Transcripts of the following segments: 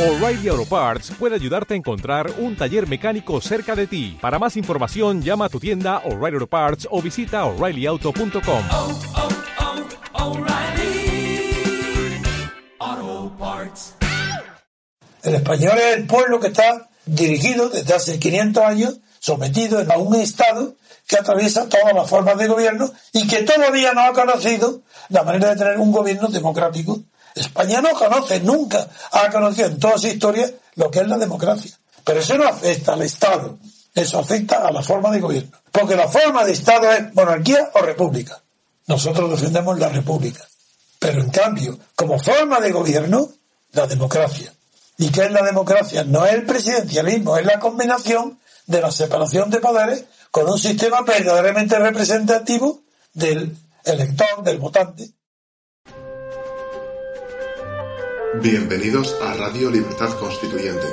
O'Reilly Auto Parts puede ayudarte a encontrar un taller mecánico cerca de ti. Para más información, llama a tu tienda O'Reilly Auto Parts o visita oreillyauto.com. oh, oh, Parts. El español es el pueblo que está dirigido desde hace 500 años, sometido a un Estado que atraviesa todas las formas de gobierno y que todavía no ha conocido la manera de tener un gobierno democrático. España no conoce, nunca ha conocido en toda su historia lo que es la democracia. Pero eso no afecta al Estado, eso afecta a la forma de gobierno. Porque la forma de Estado es monarquía o república. Nosotros defendemos la república. Pero en cambio, como forma de gobierno, la democracia. ¿Y qué es la democracia? No es el presidencialismo, es la combinación de la separación de poderes con un sistema verdaderamente representativo del elector, del votante. Bienvenidos a Radio Libertad Constituyente,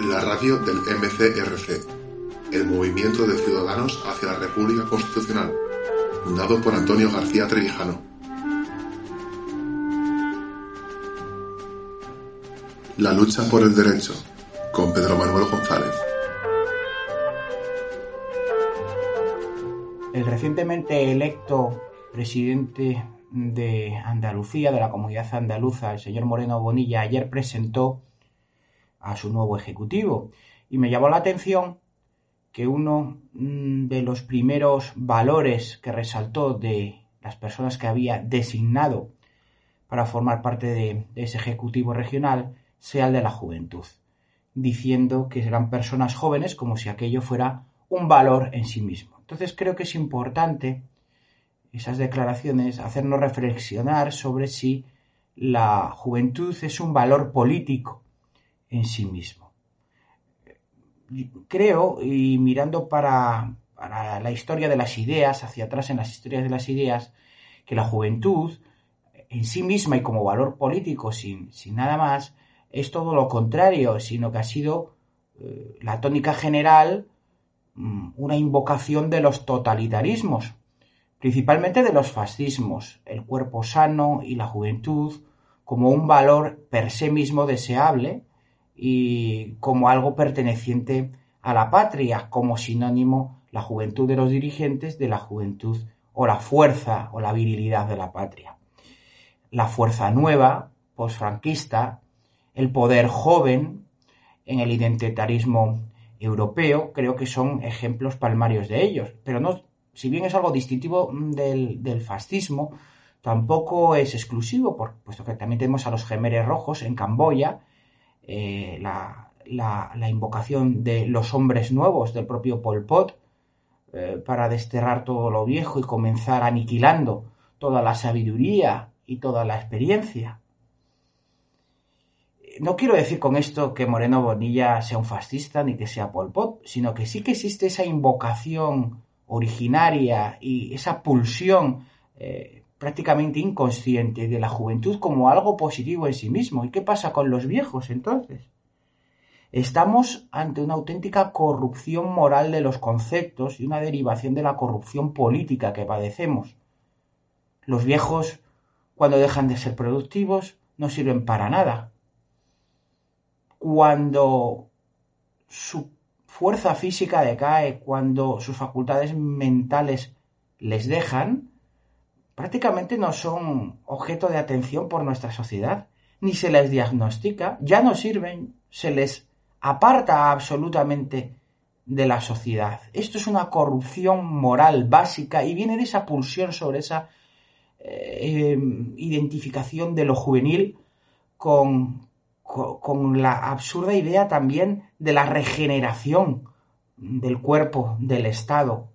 la radio del MCRC, el Movimiento de Ciudadanos hacia la República Constitucional, fundado por Antonio García Trevijano. La lucha por el derecho, con Pedro Manuel González. El recientemente electo presidente de Andalucía, de la comunidad andaluza, el señor Moreno Bonilla, ayer presentó a su nuevo ejecutivo y me llamó la atención que uno mm, de los primeros valores que resaltó de las personas que había designado para formar parte de, de ese ejecutivo regional sea el de la juventud, diciendo que serán personas jóvenes como si aquello fuera un valor en sí mismo. Entonces creo que es importante esas declaraciones hacernos reflexionar sobre si la juventud es un valor político en sí mismo. Creo, y mirando para, para, la historia de las ideas, hacia atrás en las historias de las ideas, que la juventud en sí misma y como valor político, sin, sin nada más, es todo lo contrario, sino que ha sido eh, la tónica general mmm, una invocación de los totalitarismos, principalmente de los fascismos, el cuerpo sano y la juventud como un valor per se mismo deseable y como algo perteneciente a la patria, como sinónimo la juventud de los dirigentes de la juventud o la fuerza o la virilidad de la patria. La fuerza nueva, posfranquista, el poder joven en el identitarismo europeo, creo que son ejemplos palmarios de ellos, pero no si bien es algo distintivo del, del fascismo, tampoco es exclusivo, puesto que también tenemos a los gemeres rojos en Camboya, eh, la, invocación de los hombres nuevos del propio Pol Pot eh, para desterrar todo lo viejo y comenzar aniquilando toda la sabiduría y toda la experiencia. No quiero decir con esto que Moreno Bonilla sea un fascista ni que sea Pol Pot, sino que sí que existe esa invocación originaria y esa pulsión eh, prácticamente inconsciente de la juventud como algo positivo en sí mismo. ¿Y qué pasa con los viejos entonces? Estamos ante una auténtica corrupción moral de los conceptos y una derivación de la corrupción política que padecemos. Los viejos, cuando dejan de ser productivos, no sirven para nada. Cuando su fuerza física decae, cuando sus facultades mentales les dejan, prácticamente no son objeto de atención por nuestra sociedad, ni se les diagnostica, ya no sirven, se les aparta absolutamente de la sociedad. Esto es una corrupción moral básica y viene de esa pulsión sobre esa eh, identificación de lo juvenil con, con la absurda idea también de la regeneración del cuerpo, del Estado.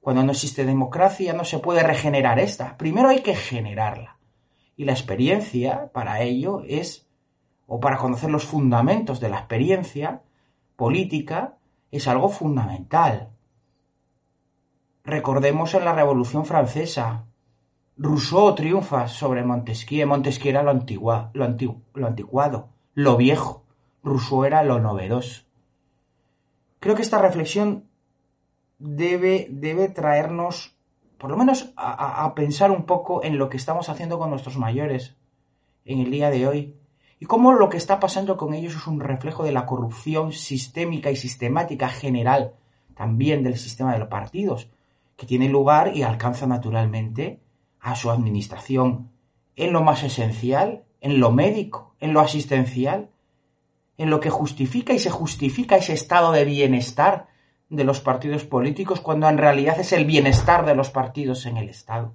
Cuando no existe democracia no se puede regenerar esta. Primero hay que generarla. Y la experiencia para ello es, o para conocer los fundamentos de la experiencia política, es algo fundamental. Recordemos en la Revolución Francesa, Rousseau triunfa sobre Montesquieu. Montesquieu era lo, antigua, lo, antigu, lo anticuado lo viejo. Rousseau era lo novedoso. Creo que esta reflexión debe, debe traernos, por lo menos, a, a, pensar un poco en lo que estamos haciendo con nuestros mayores en el día de hoy y cómo lo que está pasando con ellos es un reflejo de la corrupción sistémica y sistemática general también del sistema de los partidos, que tiene lugar y alcanza naturalmente a su administración en lo más esencial, en lo médico, en lo asistencial, en lo que justifica y se justifica ese estado de bienestar de los partidos políticos cuando en realidad es el bienestar de los partidos en el Estado.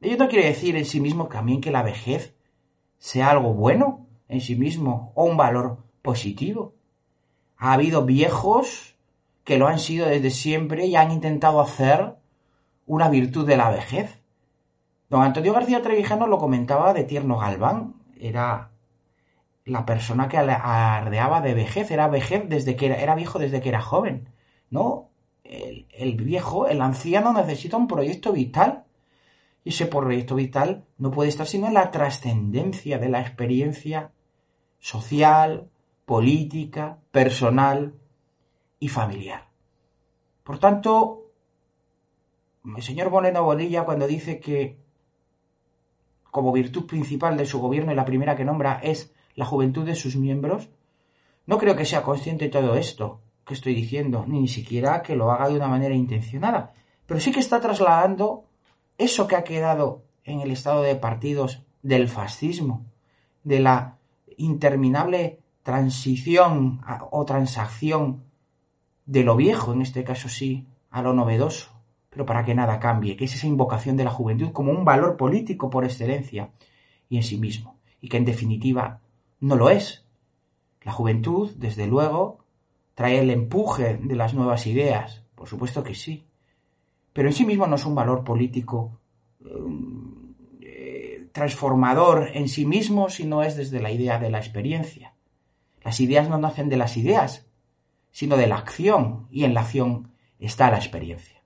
Ello no quiere decir en sí mismo también que la vejez sea algo bueno en sí mismo o un valor positivo. Ha habido viejos que lo han sido desde siempre y han intentado hacer una virtud de la vejez. Don Antonio García Trevijano lo comentaba de Tierno Galván, era la persona que ardeaba de vejez, era vejez desde que era, viejo desde que era joven. No, el, el, viejo, el anciano necesita un proyecto vital. Y ese proyecto vital no puede estar sino en la trascendencia de la experiencia social, política, personal y familiar. Por tanto, el señor Boleno Bonilla cuando dice que como virtud principal de su gobierno y la primera que nombra es la juventud de sus miembros, no creo que sea consciente de todo esto que estoy diciendo, ni siquiera que lo haga de una manera intencionada, pero sí que está trasladando eso que ha quedado en el estado de partidos del fascismo, de la interminable transición o transacción de lo viejo, en este caso sí, a lo novedoso, pero para que nada cambie, que es esa invocación de la juventud como un valor político por excelencia y en sí mismo, y que en definitiva no lo es. La juventud, desde luego, trae el empuje de las nuevas ideas, por supuesto que sí, pero en sí mismo no es un valor político eh, transformador en sí mismo, sino es desde la idea de la experiencia. Las ideas no nacen de las ideas, sino de la acción, y en la acción está la experiencia.